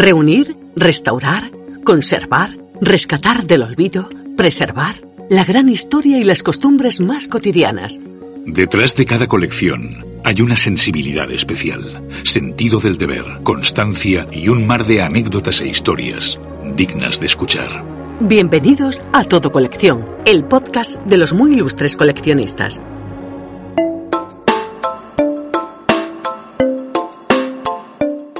Reunir, restaurar, conservar, rescatar del olvido, preservar la gran historia y las costumbres más cotidianas. Detrás de cada colección hay una sensibilidad especial, sentido del deber, constancia y un mar de anécdotas e historias dignas de escuchar. Bienvenidos a Todo Colección, el podcast de los muy ilustres coleccionistas.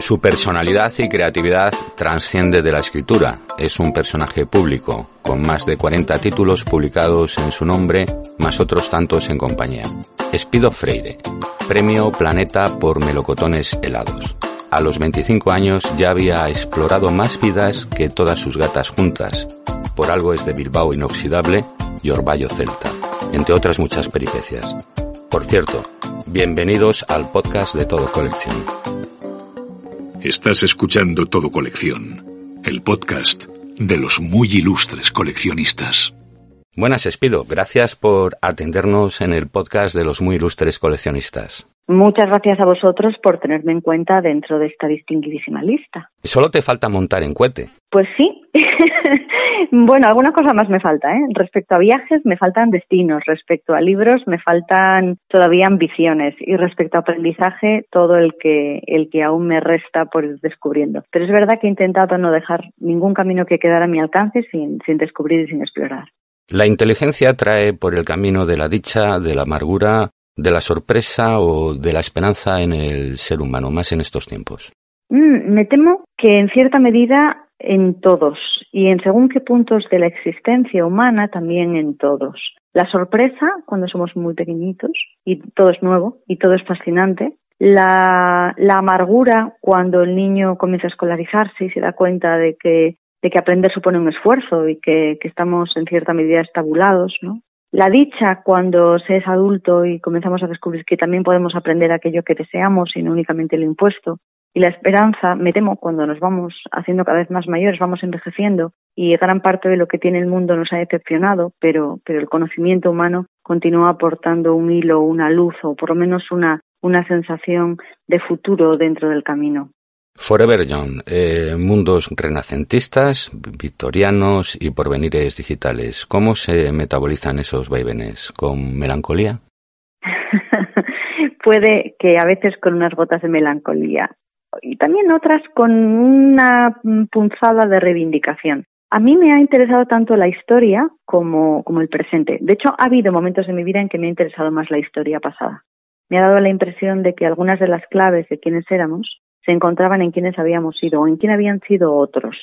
Su personalidad y creatividad transciende de la escritura. Es un personaje público, con más de 40 títulos publicados en su nombre, más otros tantos en compañía. Espido Freire, Premio Planeta por Melocotones Helados. A los 25 años ya había explorado más vidas que todas sus gatas juntas. Por algo es de Bilbao inoxidable y Orballo Celta, entre otras muchas peripecias. Por cierto, bienvenidos al podcast de Todo Colección. Estás escuchando Todo Colección, el podcast de los muy ilustres coleccionistas. Buenas, Espido. Gracias por atendernos en el podcast de los muy ilustres coleccionistas. Muchas gracias a vosotros por tenerme en cuenta dentro de esta distinguidísima lista. Solo te falta montar en cohete. Pues sí. bueno, alguna cosa más me falta, ¿eh? Respecto a viajes, me faltan destinos. Respecto a libros, me faltan todavía ambiciones. Y respecto a aprendizaje, todo el que, el que aún me resta por ir descubriendo. Pero es verdad que he intentado no dejar ningún camino que quedara a mi alcance sin, sin descubrir y sin explorar. La inteligencia trae por el camino de la dicha, de la amargura, de la sorpresa o de la esperanza en el ser humano, más en estos tiempos? Mm, me temo que en cierta medida en todos y en según qué puntos de la existencia humana también en todos. La sorpresa cuando somos muy pequeñitos y todo es nuevo y todo es fascinante. La, la amargura cuando el niño comienza a escolarizarse y se da cuenta de que, de que aprender supone un esfuerzo y que, que estamos en cierta medida estabulados, ¿no? La dicha cuando se es adulto y comenzamos a descubrir que también podemos aprender aquello que deseamos y no únicamente lo impuesto. Y la esperanza, me temo, cuando nos vamos haciendo cada vez más mayores, vamos envejeciendo y gran parte de lo que tiene el mundo nos ha decepcionado, pero, pero el conocimiento humano continúa aportando un hilo, una luz o por lo menos una, una sensación de futuro dentro del camino. Forever Young, eh, mundos renacentistas, victorianos y porvenires digitales. ¿Cómo se metabolizan esos vaivenes? ¿Con melancolía? Puede que a veces con unas gotas de melancolía y también otras con una punzada de reivindicación. A mí me ha interesado tanto la historia como, como el presente. De hecho, ha habido momentos en mi vida en que me ha interesado más la historia pasada. Me ha dado la impresión de que algunas de las claves de quienes éramos se encontraban en quienes habíamos sido o en quién habían sido otros.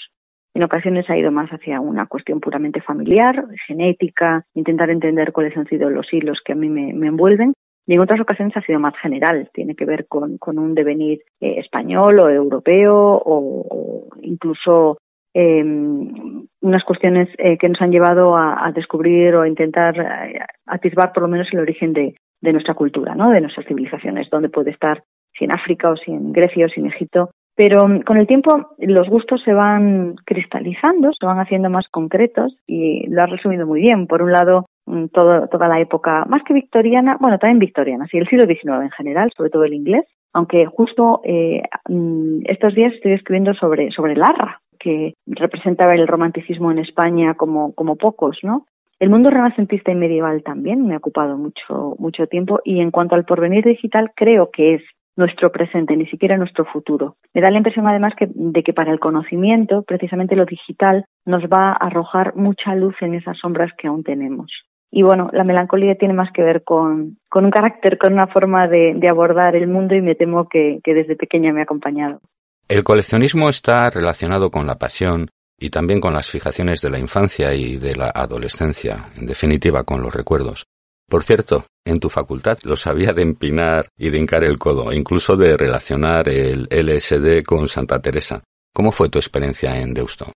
En ocasiones ha ido más hacia una cuestión puramente familiar, genética, intentar entender cuáles han sido los hilos que a mí me, envuelven. Y en otras ocasiones ha sido más general, tiene que ver con, un devenir eh, español o europeo o, incluso em, unas cuestiones eh, que nos han llevado a, descubrir o a intentar eh, atisbar por lo menos el origen de, de nuestra cultura, ¿no? de nuestras civilizaciones, donde puede estar si en África o si en Grecia o si en Egipto. Pero mm, con el tiempo los gustos se van cristalizando, se van haciendo más concretos y lo has resumido muy bien. Por un lado, mm, todo, toda la época, más que victoriana, bueno, también victoriana, sí, el siglo XIX en general, sobre todo el inglés, aunque justo eh, mm, estos días estoy escribiendo sobre, sobre Larra, que representaba el romanticismo en España como, como pocos, ¿no? El mundo renacentista y medieval también me ha ocupado mucho, mucho tiempo y en cuanto al porvenir digital creo que es nuestro presente, ni siquiera nuestro futuro. Me da la impresión además que, de que para el conocimiento, precisamente lo digital, nos va a arrojar mucha luz en esas sombras que aún tenemos. Y bueno, la melancolía tiene más que ver con, con un carácter, con una forma de, abordar el mundo y me temo que, que desde pequeña me ha acompañado. El coleccionismo está relacionado con la pasión y también con las fijaciones de la infancia y de la adolescencia, en definitiva con los recuerdos. Por cierto, en tu facultad lo sabía de empinar y de hincar el codo, incluso de relacionar el LSD con Santa Teresa. ¿Cómo fue tu experiencia en Deusto?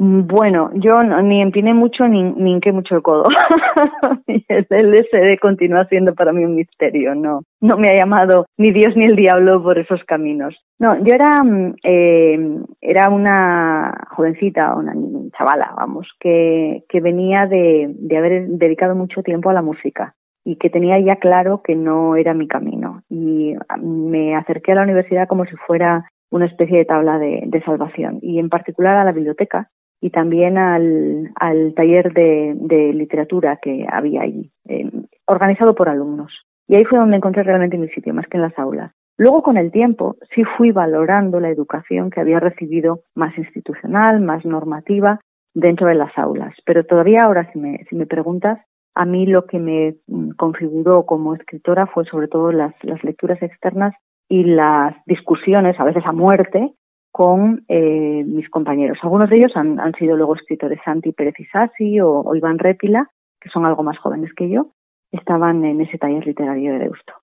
Bueno, yo ni empiné mucho ni, ni hinqué mucho el codo. el LSD continúa siendo para mí un misterio, no, no me ha llamado ni Dios ni el diablo por esos caminos. No, yo era, mm, eh, era una jovencita, una chavala, vamos, que, que venía de, de haber dedicado mucho tiempo a la música y que tenía ya claro que no era mi camino. Y me acerqué a la universidad como si fuera una especie de tabla de, salvación y en particular a la biblioteca y también al, taller de, literatura que había allí, eh, organizado por alumnos. Y ahí fue donde encontré realmente mi sitio, más que en las aulas. Luego, con el tiempo, sí fui valorando la educación que había recibido más institucional, más normativa dentro de las aulas. Pero todavía ahora, si me, si me preguntas, a mí lo que me mm, configuró como escritora fue sobre todo las, las lecturas externas y las discusiones, a veces a muerte, con eh, mis compañeros. Algunos de ellos han, han, sido luego escritores Santi Pérez Isasi o, o, Iván Répila, que son algo más jóvenes que yo, estaban en ese taller literario de Deusto.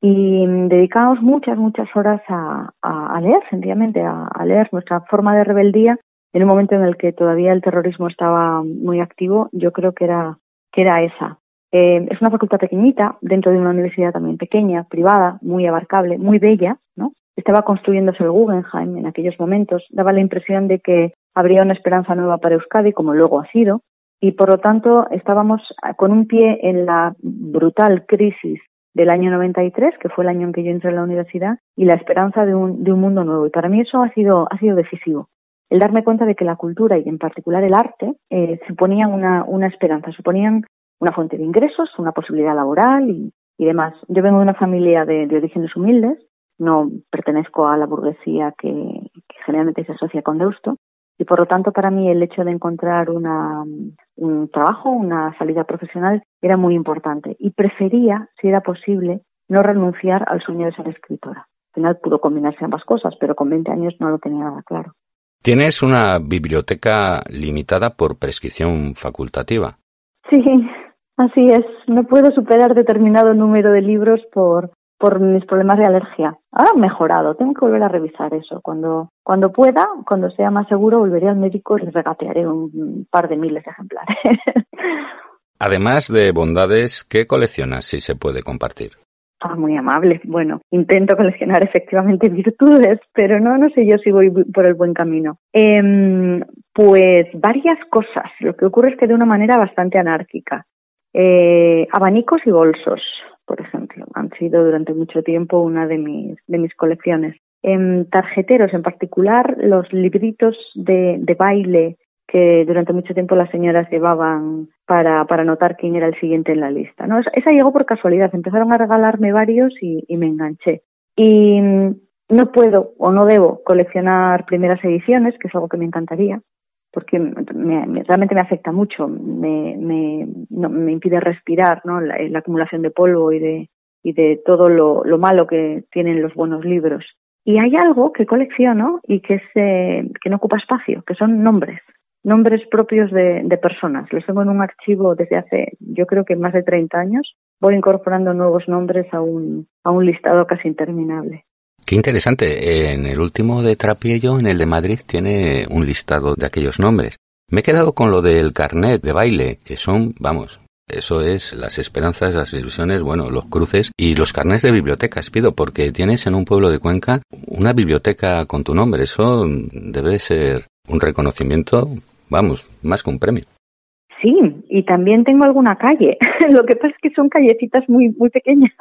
Y mm, dedicamos muchas, muchas horas a, a, leer, sencillamente, a, a, leer nuestra forma de rebeldía en un momento en el que todavía el terrorismo estaba muy activo. Yo creo que era, que era esa, eh, es una facultad pequeñita, dentro de una universidad también pequeña, privada, muy abarcable, muy bella, ¿no? Estaba construyéndose el Guggenheim en aquellos momentos, daba la impresión de que habría una esperanza nueva para Euskadi, como luego ha sido, y por lo tanto estábamos con un pie en la brutal crisis del año 93, que fue el año en que yo entré a la universidad, y la esperanza de un, de un mundo nuevo. Y para mí eso ha sido, ha sido decisivo. El darme cuenta de que la cultura y en particular el arte eh, suponían una, una esperanza, suponían una fuente de ingresos, una posibilidad laboral y, demás. Yo vengo de una familia de, orígenes humildes, no pertenezco a la burguesía que, generalmente se asocia con Deusto, y por lo tanto para mí el hecho de encontrar una, un trabajo, una salida profesional era muy importante y prefería, si era posible, no renunciar al sueño de ser escritora. Al final pudo combinarse ambas cosas, pero con 20 años no lo tenía nada claro. Tienes una biblioteca limitada por prescripción facultativa. Sí, Así es, no puedo superar determinado número de libros por, por mis problemas de alergia. Ahora han mejorado, tengo que volver a revisar eso. Cuando, cuando pueda, cuando sea más seguro, volveré al médico y les regatearé un par de miles de ejemplares. Además de bondades, ¿qué coleccionas si se puede compartir? Ah, muy amable. Bueno, intento coleccionar efectivamente virtudes, pero no, no sé yo si voy por el buen camino. Eh, pues varias cosas. Lo que ocurre es que de una manera bastante anárquica. Eh, abanicos y bolsos, por ejemplo, han sido durante mucho tiempo una de mis, de mis colecciones. En tarjeteros, en particular, los libritos de, de baile que durante mucho tiempo las señoras llevaban para, para notar quién era el siguiente en la lista. ¿no? Esa llegó por casualidad, empezaron a regalarme varios y, y me enganché. Y no puedo o no debo coleccionar primeras ediciones, que es algo que me encantaría, porque me, realmente me afecta mucho, me, me, me impide respirar ¿no? La, acumulación de polvo y de, y de todo lo, lo, malo que tienen los buenos libros. Y hay algo que colecciono y que, es, eh, que no ocupa espacio, que son nombres, nombres propios de, de, personas. Los tengo en un archivo desde hace, yo creo que más de 30 años. Voy incorporando nuevos nombres a un, a un listado casi interminable. Qué interesante. En el último de Trapiello, en el de Madrid, tiene un listado de aquellos nombres. Me he quedado con lo del carnet de baile, que son, vamos, eso es las esperanzas, las ilusiones, bueno, los cruces y los carnets de bibliotecas, pido, porque tienes en un pueblo de Cuenca una biblioteca con tu nombre. Eso debe ser un reconocimiento, vamos, más que un premio. Sí, y también tengo alguna calle. Lo que pasa es que son callecitas muy muy pequeñas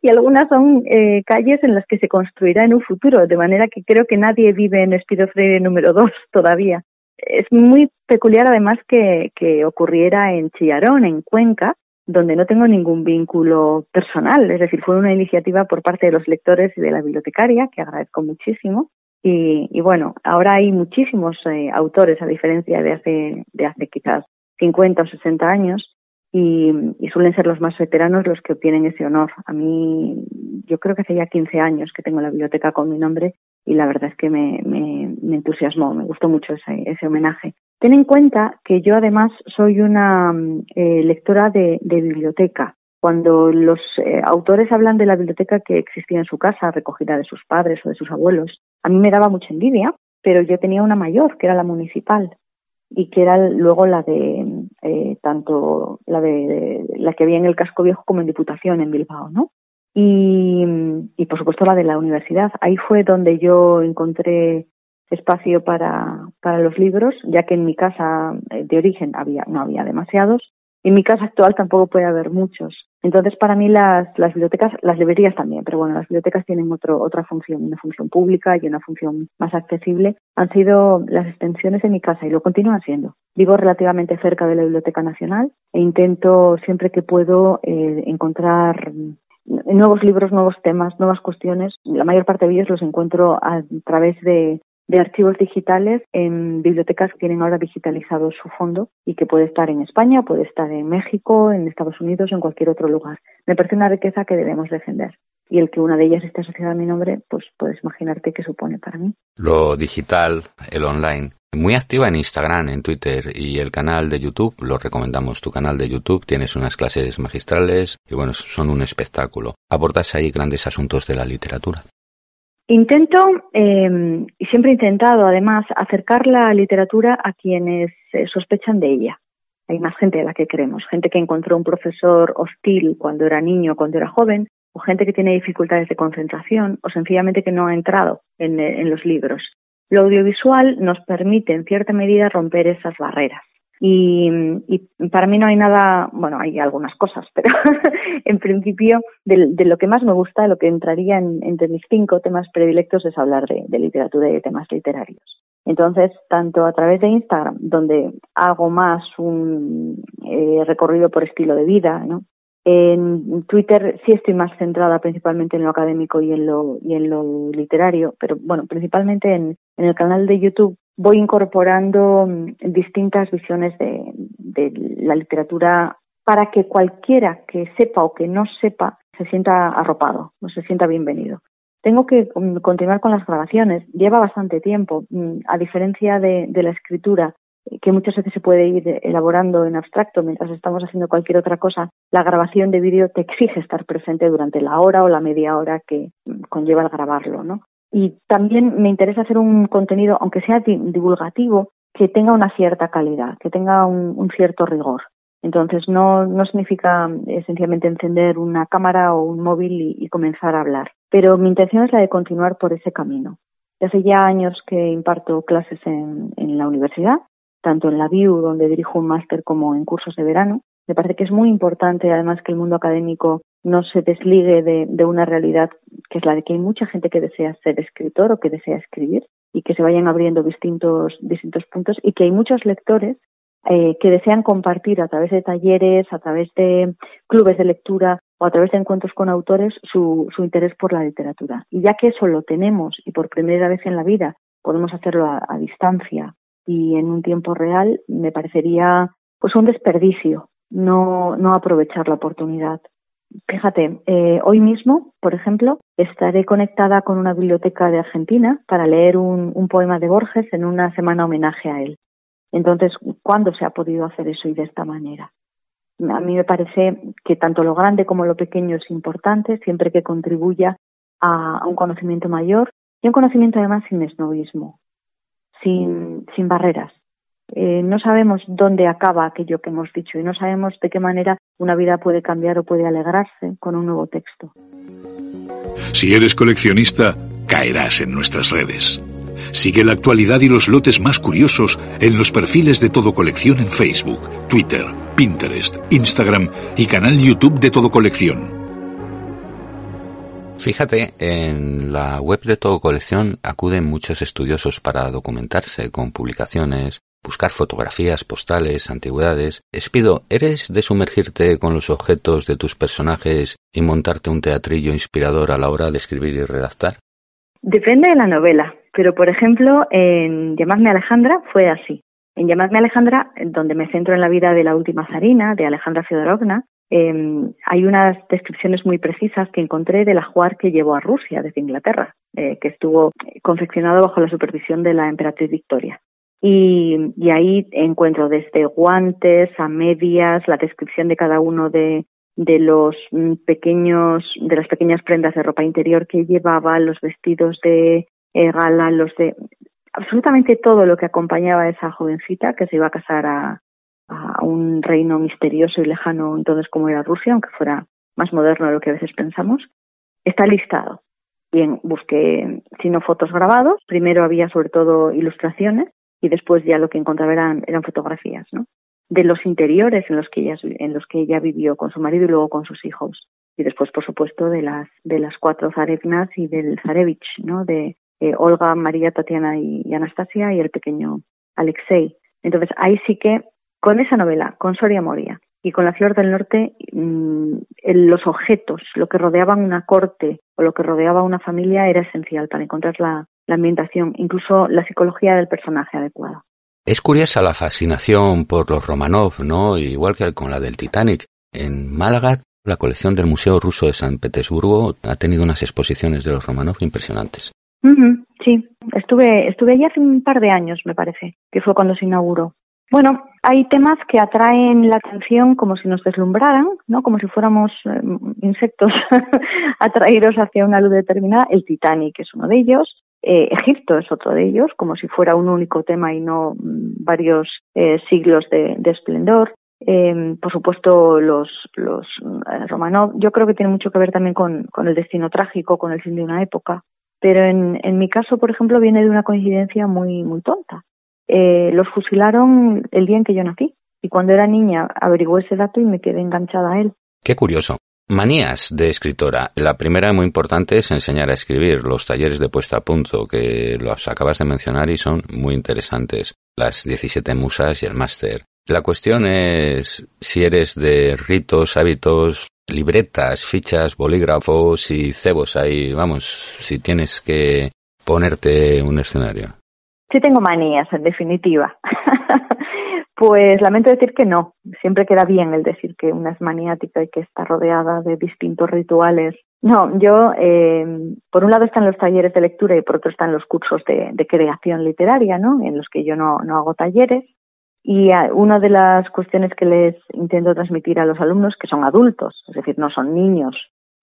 y algunas son eh, calles en las que se construirá en un futuro, de manera que creo que nadie vive en Espido Freire número 2 todavía. Es muy peculiar además que, que ocurriera en Chillarón, en Cuenca, donde no tengo ningún vínculo personal, es decir, fue una iniciativa por parte de los lectores y de la bibliotecaria, que agradezco muchísimo, y, bueno, ahora hay muchísimos eh, autores, a diferencia de hace, de hace quizás 50 o 60 años, y, suelen ser los más veteranos los que obtienen ese honor. A mí, yo creo que hace ya 15 años que tengo la biblioteca con mi nombre y la verdad es que me, me, entusiasmó, me gustó mucho ese, ese, homenaje. Ten en cuenta que yo además soy una eh, lectora de, de biblioteca. Cuando los eh, autores hablan de la biblioteca que existía en su casa, recogida de sus padres o de sus abuelos, a mí me daba mucha envidia, pero yo tenía una mayor, que era la municipal, y que era luego la de eh, tanto la de, la que había en el casco viejo como en Diputación en Bilbao, ¿no? Y, por supuesto la de la universidad. Ahí fue donde yo encontré espacio para, para los libros, ya que en mi casa eh, de origen había, no había demasiados. En mi casa actual tampoco puede haber muchos. Entonces, para mí las, las bibliotecas, las librerías también, pero bueno, las bibliotecas tienen otro, otra función, una función pública y una función más accesible, han sido las extensiones de mi casa y lo continúan siendo. Vivo relativamente cerca de la Biblioteca Nacional e intento siempre que puedo eh, encontrar nuevos libros, nuevos temas, nuevas cuestiones. La mayor parte de ellos los encuentro a través de de archivos digitales en bibliotecas que tienen ahora digitalizado su fondo y que puede estar en España, puede estar en México, en Estados Unidos, en cualquier otro lugar. Me parece una riqueza que debemos defender. Y el que una de ellas esté asociada a mi nombre, pues puedes imaginarte qué supone para mí. Lo digital, el online, muy activa en Instagram, en Twitter y el canal de YouTube, lo recomendamos tu canal de YouTube, tienes unas clases magistrales y bueno, son un espectáculo. Abordas ahí grandes asuntos de la literatura. Intento, eh, y siempre he intentado además, acercar la literatura a quienes eh, sospechan de ella. Hay más gente de la que creemos, gente que encontró un profesor hostil cuando era niño, cuando era joven, o gente que tiene dificultades de concentración, o sencillamente que no ha entrado en, en los libros. Lo audiovisual nos permite, en cierta medida, romper esas barreras. Y, para mí no hay nada, bueno, hay algunas cosas, pero en principio de, lo que más me gusta, lo que entraría en, entre mis cinco temas predilectos es hablar de, literatura y de temas literarios. Entonces, tanto a través de Instagram, donde hago más un eh, recorrido por estilo de vida, ¿no? En Twitter sí estoy más centrada principalmente en lo académico y en lo, y en lo literario, pero bueno, principalmente en, en el canal de YouTube voy incorporando mm, distintas visiones de, la literatura para que cualquiera que sepa o que no sepa se sienta arropado o se sienta bienvenido. Tengo que mm, continuar con las grabaciones. Lleva bastante tiempo. Mm, a diferencia de, la escritura, que muchas veces se puede ir elaborando en abstracto mientras estamos haciendo cualquier otra cosa, la grabación de vídeo te exige estar presente durante la hora o la media hora que conlleva el grabarlo, ¿no? Y también me interesa hacer un contenido, aunque sea divulgativo, que tenga una cierta calidad, que tenga un, cierto rigor. Entonces, no, no significa esencialmente encender una cámara o un móvil y, comenzar a hablar. Pero mi intención es la de continuar por ese camino. Hace ya años que imparto clases en, en la universidad, tanto en la BIU, donde dirijo un máster, como en cursos de verano. Me parece que es muy importante, además, que el mundo académico no se desligue de, una realidad que es la de que hay mucha gente que desea ser escritor o que desea escribir y que se vayan abriendo distintos, distintos puntos y que hay muchos lectores eh, que desean compartir a través de talleres, a través de clubes de lectura o a través de encuentros con autores su, su interés por la literatura. Y ya que eso lo tenemos y por primera vez en la vida podemos hacerlo a distancia y en un tiempo real, me parecería pues un desperdicio no, no aprovechar la oportunidad. Fíjate, eh, hoy mismo, por ejemplo, estaré conectada con una biblioteca de Argentina para leer un, poema de Borges en una semana homenaje a él. Entonces, ¿cuándo se ha podido hacer eso y de esta manera? A mí me parece que tanto lo grande como lo pequeño es importante, siempre que contribuya a, un conocimiento mayor y un conocimiento además sin esnovismo, sin barreras. Eh, no sabemos dónde acaba aquello que hemos dicho y no sabemos de qué manera una vida puede cambiar o puede alegrarse con un nuevo texto. Si eres coleccionista, caerás en nuestras redes. Sigue la actualidad y los lotes más curiosos en los perfiles de Todo Colección en Facebook, Twitter, Pinterest, Instagram y canal YouTube de Todo Colección. Fíjate, en la web de Todo Colección acuden muchos estudiosos para documentarse con publicaciones, buscar fotografías, postales, antigüedades. Espido, ¿eres de sumergirte con los objetos de tus personajes y montarte un teatrillo inspirador a la hora de escribir y redactar? Depende de la novela, pero por ejemplo, en Llamadme Alejandra fue así. En Llamadme Alejandra, donde me centro en la vida de la última zarina, de Alejandra Fedorovna, em, hay unas descripciones muy precisas que encontré del ajuar que llevó a Rusia desde Inglaterra, eh, que estuvo confeccionado bajo la supervisión de la emperatriz Victoria. Y, y, ahí encuentro desde guantes a medias, la descripción de cada uno de, de los mm, pequeños, de las pequeñas prendas de ropa interior que llevaba, los vestidos de eh, gala, los de absolutamente todo lo que acompañaba a esa jovencita que se iba a casar a, a un reino misterioso y lejano entonces como era Rusia, aunque fuera más moderno de lo que a veces pensamos, está listado. Bien, busqué, si no fotos grabados, primero había sobre todo ilustraciones y después ya lo que encontraba eran, eran fotografías, ¿no? de los interiores en los que ella en los que ella vivió con su marido y luego con sus hijos. Y después por supuesto de las de las cuatro zarevnas y del zarevich no de eh, Olga María Tatiana y, Anastasia y el pequeño Alexei. Entonces ahí sí que con esa novela con Soria Moria y con la Flor del Norte mm, los objetos lo que rodeaban una corte o lo que rodeaba una familia era esencial para encontrar la, la ambientación incluso la psicología del personaje adecuada es curiosa la fascinación por los Romanov, ¿no? Igual que con la del Titanic. En Málaga, la colección del Museo Ruso de San Petersburgo ha tenido unas exposiciones de los Romanov impresionantes. sí, estuve, estuve allí hace un par de años, me parece, que fue cuando se inauguró. Bueno, hay temas que atraen la atención como si nos deslumbraran, ¿no? Como si fuéramos eh, insectos atraídos hacia una luz determinada. El Titanic es uno de ellos. Eh, Egipto es otro de ellos, como si fuera un único tema y no mm, varios eh, siglos de, esplendor. Em, por supuesto, los, los eh, Romanov, yo creo que tiene mucho que ver también con, el destino trágico, con el fin de una época. Pero en, en mi caso, por ejemplo, viene de una coincidencia muy, muy tonta. los fusilaron el día en que yo nací. Y cuando era niña averigué ese dato y me quedé enganchada a él. Qué curioso. Manías de escritora. La primera muy importante es enseñar a escribir, los talleres de puesta a punto, que los acabas de mencionar y son muy interesantes. Las 17 musas y el máster. La cuestión es si eres de ritos, hábitos, libretas, fichas, bolígrafos y cebos ahí, vamos, si tienes que ponerte un escenario. Sí tengo manías, en definitiva. Pues lamento decir que no. Siempre queda bien el decir que una es maniática y que está rodeada de distintos rituales. No, yo, eh, por un lado están los talleres de lectura y por otro están los cursos de, creación literaria, ¿no? En los que yo no, no hago talleres. Y una de las cuestiones que les intento transmitir a los alumnos, que son adultos, es decir, no son niños,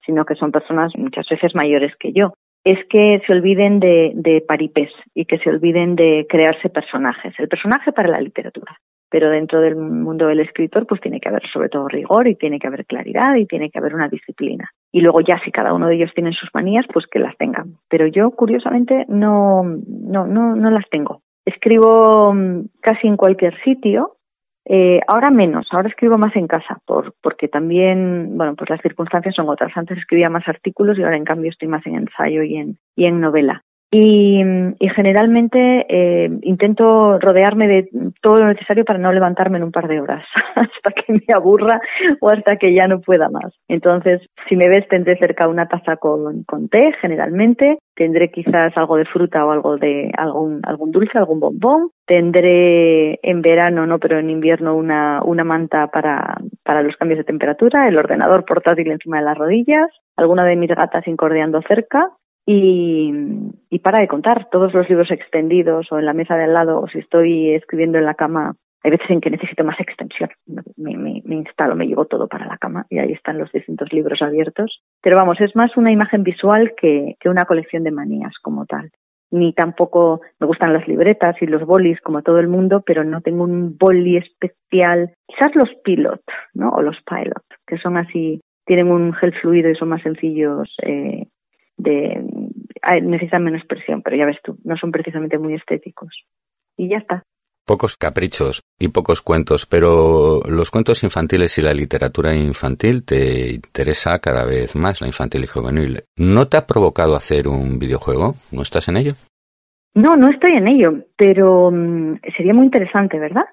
sino que son personas muchas veces mayores que yo, es que se olviden de, de paripés y que se olviden de crearse personajes. El personaje para la literatura pero dentro del mundo del escritor pues tiene que haber sobre todo rigor y tiene que haber claridad y tiene que haber una disciplina. Y luego ya si cada uno de ellos tiene sus manías, pues que las tengan. Pero yo curiosamente no, no, no, no las tengo. Escribo mm, casi en cualquier sitio, eh, ahora menos, ahora escribo más en casa, por, porque también, bueno, pues las circunstancias son otras. Antes escribía más artículos y ahora en cambio estoy más en ensayo y en, y en novela. Y, generalmente eh, intento rodearme de todo lo necesario para no levantarme en un par de horas, hasta que me aburra o hasta que ya no pueda más. Entonces, si me ves, tendré cerca una taza con, con té, generalmente. Tendré quizás algo de fruta o algo de algún, algún dulce, algún bombón. Tendré en verano, no, pero en invierno una, una manta para, para los cambios de temperatura, el ordenador portátil encima de las rodillas, alguna de mis gatas incordiando cerca y, para de contar, todos los libros extendidos o en la mesa de al lado o si estoy escribiendo en la cama, hay veces en que necesito más extensión. Me, me, me, instalo, me llevo todo para la cama y ahí están los distintos libros abiertos. Pero vamos, es más una imagen visual que, que una colección de manías como tal. Ni tampoco me gustan las libretas y los bolis como todo el mundo, pero no tengo un boli especial. Quizás los pilot, ¿no? O los pilot, que son así, tienen un gel fluido y son más sencillos eh, de necesitan menos presión, pero ya ves tú, no son precisamente muy estéticos. Y ya está. Pocos caprichos y pocos cuentos, pero los cuentos infantiles y la literatura infantil te interesa cada vez más, la infantil y juvenil. ¿No te ha provocado hacer un videojuego? ¿No estás en ello? No, no estoy en ello, pero mm, sería muy interesante, ¿verdad?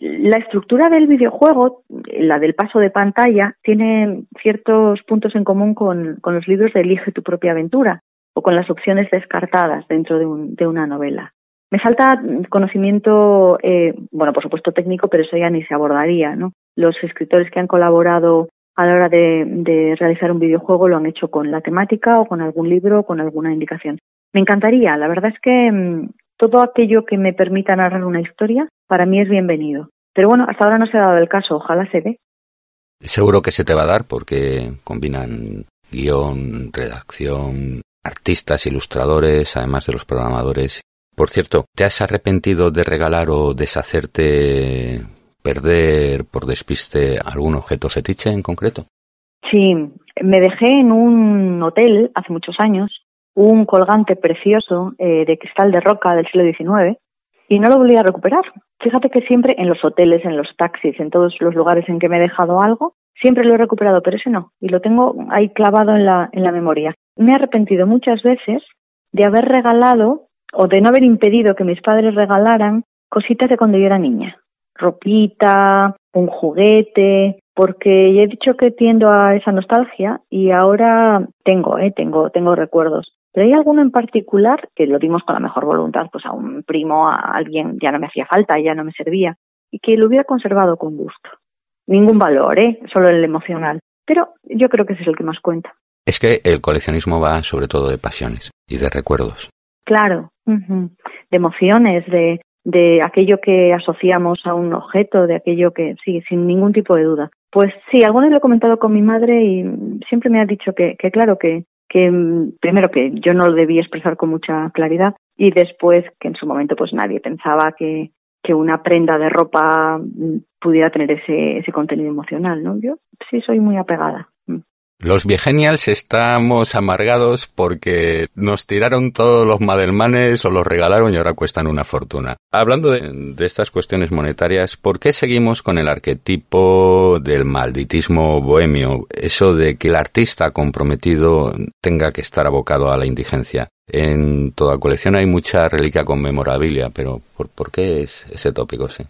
La estructura del videojuego, la del paso de pantalla, tiene ciertos puntos en común con, los libros de Elige tu propia aventura o con las opciones descartadas dentro de, una novela. Me falta conocimiento, eh, bueno, por supuesto técnico, pero eso ya ni se abordaría, ¿no? Los escritores que han colaborado a la hora de, de, realizar un videojuego lo han hecho con la temática o con algún libro o con alguna indicación. Me encantaría, la verdad es que mm, todo aquello que me permita narrar una historia, para mí es bienvenido. Pero bueno, hasta ahora no se ha dado el caso, ojalá se dé. Seguro que se te va a dar porque combinan guion, redacción, artistas, ilustradores, además de los programadores. Por cierto, ¿te has arrepentido de regalar o deshacerte, perder por despiste algún objeto fetiche en concreto? Sí, me dejé en un hotel hace muchos años un colgante precioso eh, de cristal de roca del siglo XIX y no lo volví a recuperar. Fíjate que siempre en los hoteles, en los taxis, en todos los lugares en que me he dejado algo, siempre lo he recuperado, pero ese no, y lo tengo ahí clavado en la, en la memoria. Me he arrepentido muchas veces de haber regalado o de no haber impedido que mis padres regalaran cositas de cuando yo era niña. Ropita, un juguete, porque he dicho que tiendo a esa nostalgia y ahora tengo, eh, tengo, tengo recuerdos. Pero hay alguno en particular que lo dimos con la mejor voluntad, pues a un primo, a alguien, ya no me hacía falta, ya no me servía, y que lo hubiera conservado con gusto. Ningún valor, ¿eh? Solo el emocional. Pero yo creo que ese es el que más cuenta. Es que el coleccionismo va sobre todo de pasiones y de recuerdos. Claro, de emociones, de, de aquello que asociamos a un objeto, de aquello que, sí, sin ningún tipo de duda. Pues sí, algunos lo he comentado con mi madre y siempre me ha dicho que, que claro, que, que primero que yo no lo debía expresar con mucha claridad y después que en su momento pues nadie pensaba que, que una prenda de ropa pudiera tener ese, ese contenido emocional, ¿no? Yo sí soy muy apegada. Los viegenials estamos amargados porque nos tiraron todos los madelmanes o los regalaron y ahora cuestan una fortuna. Hablando de, estas cuestiones monetarias, ¿por qué seguimos con el arquetipo del malditismo bohemio? Eso de que el artista comprometido tenga que estar abocado a la indigencia. En toda colección hay mucha reliquia conmemorabilia, pero ¿por, por qué es ese tópico? Sí.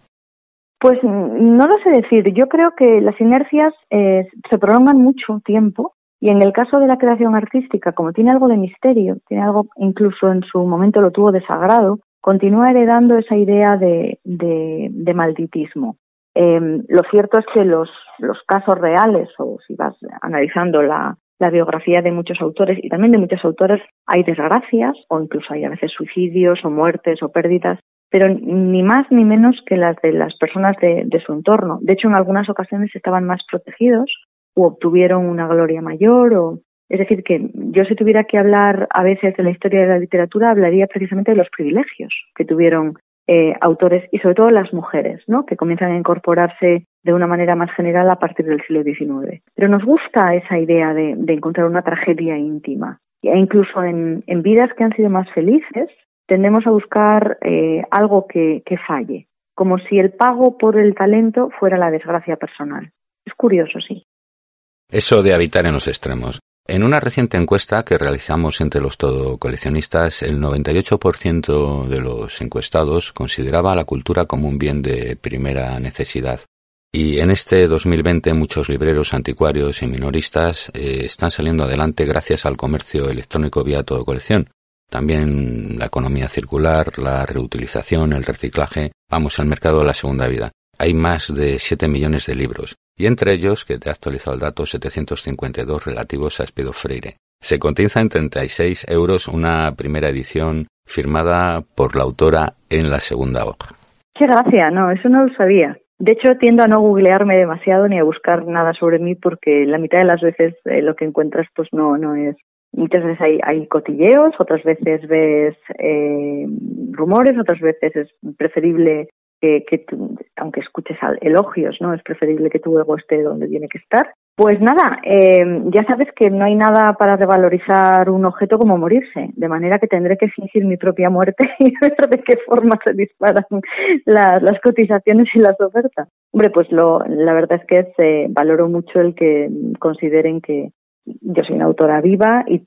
Pues no lo sé decir. Yo creo que las inercias eh, se prolongan mucho tiempo y en el caso de la creación artística, como tiene algo de misterio, tiene algo incluso en su momento lo tuvo de sagrado, continúa heredando esa idea de, de, malditismo. Em, lo cierto es que los, los casos reales, o si vas analizando la, la biografía de muchos autores y también de muchos autores, hay desgracias o incluso hay a veces suicidios o muertes o pérdidas pero ni más ni menos que las de las personas de, su entorno. De hecho, en algunas ocasiones estaban más protegidos o obtuvieron una gloria mayor o es decir, que yo si tuviera que hablar a veces de la historia de la literatura, hablaría precisamente de los privilegios que tuvieron eh, autores y sobre todo las mujeres, ¿no? que comienzan a incorporarse de una manera más general a partir del siglo XIX. Pero nos gusta esa idea de, encontrar una tragedia íntima. E incluso en, vidas que han sido más felices, tendemos a buscar eh, algo que, que falle, como si el pago por el talento fuera la desgracia personal. Es curioso, sí. Eso de habitar en los extremos. En una reciente encuesta que realizamos entre los todo coleccionistas, el 98% de los encuestados consideraba la cultura como un bien de primera necesidad. Y en este 2020 muchos libreros anticuarios y minoristas eh, están saliendo adelante gracias al comercio electrónico vía todo colección. También la economía circular, la reutilización, el reciclaje. Vamos al mercado de la segunda vida. Hay más de 7 millones de libros, y entre ellos, que te ha actualizado el dato, 752 relativos a Espido Freire. Se cotiza en 36 euros una primera edición firmada por la autora en la segunda hoja. Qué gracia, no, eso no lo sabía. De hecho, tiendo a no googlearme demasiado ni a buscar nada sobre mí porque la mitad de las veces eh, lo que encuentras pues no, no es Muchas veces hay, cotilleos, otras veces ves eh, rumores, otras veces es preferible que, que aunque escuches elogios, ¿no? Es preferible que tu ego esté donde tiene que estar. Pues nada, eh, ya sabes que no hay nada para revalorizar un objeto como morirse, de manera que tendré que fingir mi propia muerte y ver de qué forma se disparan las, las cotizaciones y las ofertas. Hombre, pues lo, la verdad es que valoro mucho el que consideren que, yo soy una autora viva y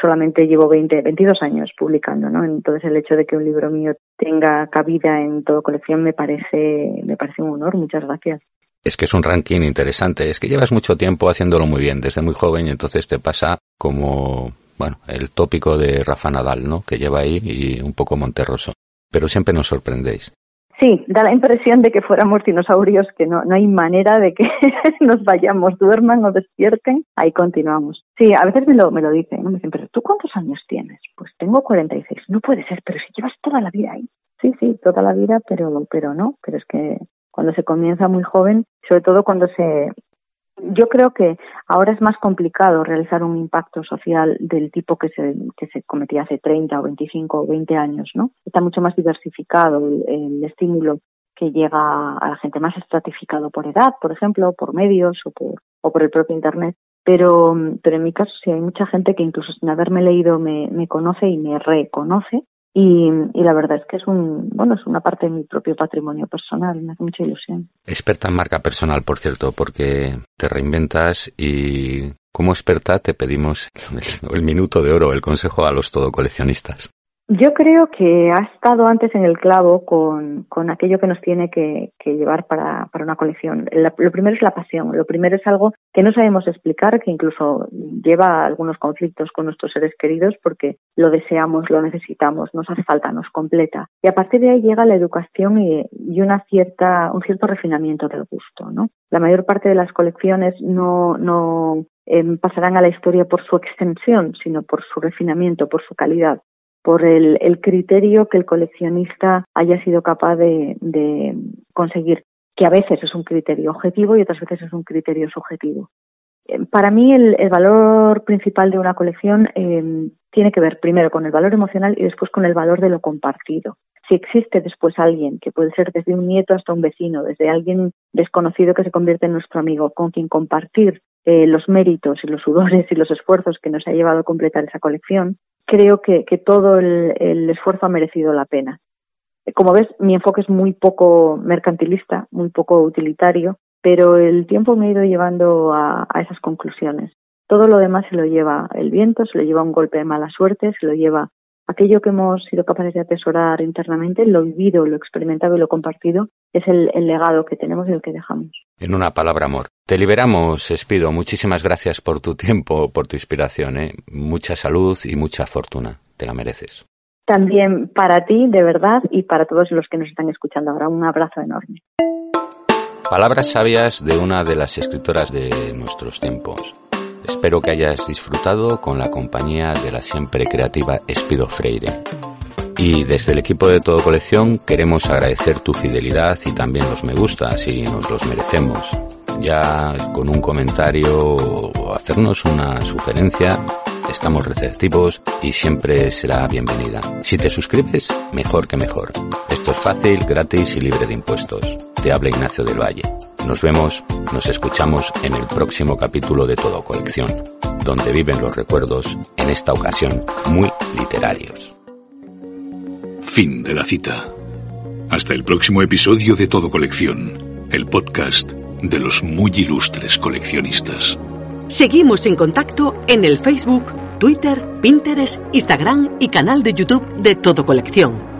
solamente llevo 20, 22 años publicando, ¿no? Entonces el hecho de que un libro mío tenga cabida en toda colección me parece, me parece un honor. Muchas gracias. Es que es un ranking interesante. Es que llevas mucho tiempo haciéndolo muy bien, desde muy joven, y entonces te pasa como, bueno, el tópico de Rafa Nadal, ¿no? Que lleva ahí y un poco Monterroso. Pero siempre nos sorprendéis. Sí, da la impresión de que fuéramos dinosaurios, que no, no hay manera de que nos vayamos, duerman o despierten, ahí continuamos. Sí, a veces me lo, me lo dicen, me dicen, pero ¿tú cuántos años tienes? Pues tengo 46. No puede ser, pero si llevas toda la vida ahí. Sí, sí, toda la vida, pero, pero no, pero es que cuando se comienza muy joven, sobre todo cuando se, yo creo que ahora es más complicado realizar un impacto social del tipo que se, que se cometía hace 30 o 25 o 20 años, ¿no? Está mucho más diversificado el, estímulo que llega a la gente más estratificado por edad, por ejemplo, por medios o por, o por el propio Internet. Pero, pero en mi caso sí hay mucha gente que incluso sin haberme leído me, me conoce y me reconoce Y, la verdad es que es un bueno es una parte de mi propio patrimonio personal me hace mucha ilusión. Experta en marca personal por cierto porque te reinventas y como experta te pedimos el, minuto de oro el consejo a los todo coleccionistas yo creo que ha estado antes en el clavo con, con aquello que nos tiene que, llevar para, para, una colección. lo primero es la pasión, lo primero es algo que no sabemos explicar, que incluso lleva algunos conflictos con nuestros seres queridos porque lo deseamos, lo necesitamos, nos hace falta, nos completa. Y a partir de ahí llega la educación y, y una cierta, un cierto refinamiento del gusto. ¿no? La mayor parte de las colecciones no, no em, pasarán a la historia por su extensión, sino por su refinamiento, por su calidad por el, criterio que el coleccionista haya sido capaz de, conseguir, que a veces es un criterio objetivo y otras veces es un criterio subjetivo. Eh, para mí el, valor principal de una colección eh, tiene que ver primero con el valor emocional y después con el valor de lo compartido. Si existe después alguien, que puede ser desde un nieto hasta un vecino, desde alguien desconocido que se convierte en nuestro amigo, con quien compartir eh, los méritos y los sudores y los esfuerzos que nos ha llevado a completar esa colección, creo que, todo el, esfuerzo ha merecido la pena. Como ves, mi enfoque es muy poco mercantilista, muy poco utilitario, pero el tiempo me ha ido llevando a, a esas conclusiones. Todo lo demás se lo lleva el viento, se lo lleva un golpe de mala suerte, se lo lleva aquello que hemos sido capaces de atesorar internamente, lo vivido, lo experimentado y lo compartido, es el, legado que tenemos y el que dejamos. En una palabra, amor. Te liberamos, Espido. Muchísimas gracias por tu tiempo, por tu inspiración. ¿eh? Mucha salud y mucha fortuna. Te la mereces. También para ti, de verdad, y para todos los que nos están escuchando ahora. Un abrazo enorme. Palabras sabias de una de las escritoras de nuestros tiempos. Espero que hayas disfrutado con la compañía de la siempre creativa Espido Freire. Y desde el equipo de Todo Colección queremos agradecer tu fidelidad y también los me gusta, si nos los merecemos. Ya con un comentario o hacernos una sugerencia, estamos receptivos y siempre será bienvenida. Si te suscribes, mejor que mejor. Esto es fácil, gratis y libre de impuestos. Te habla Ignacio del Valle. Nos vemos, nos escuchamos en el próximo capítulo de Todo Colección, donde viven los recuerdos, en esta ocasión muy literarios. Fin de la cita. Hasta el próximo episodio de Todo Colección, el podcast de los muy ilustres coleccionistas. Seguimos en contacto en el Facebook, Twitter, Pinterest, Instagram y canal de YouTube de Todo Colección.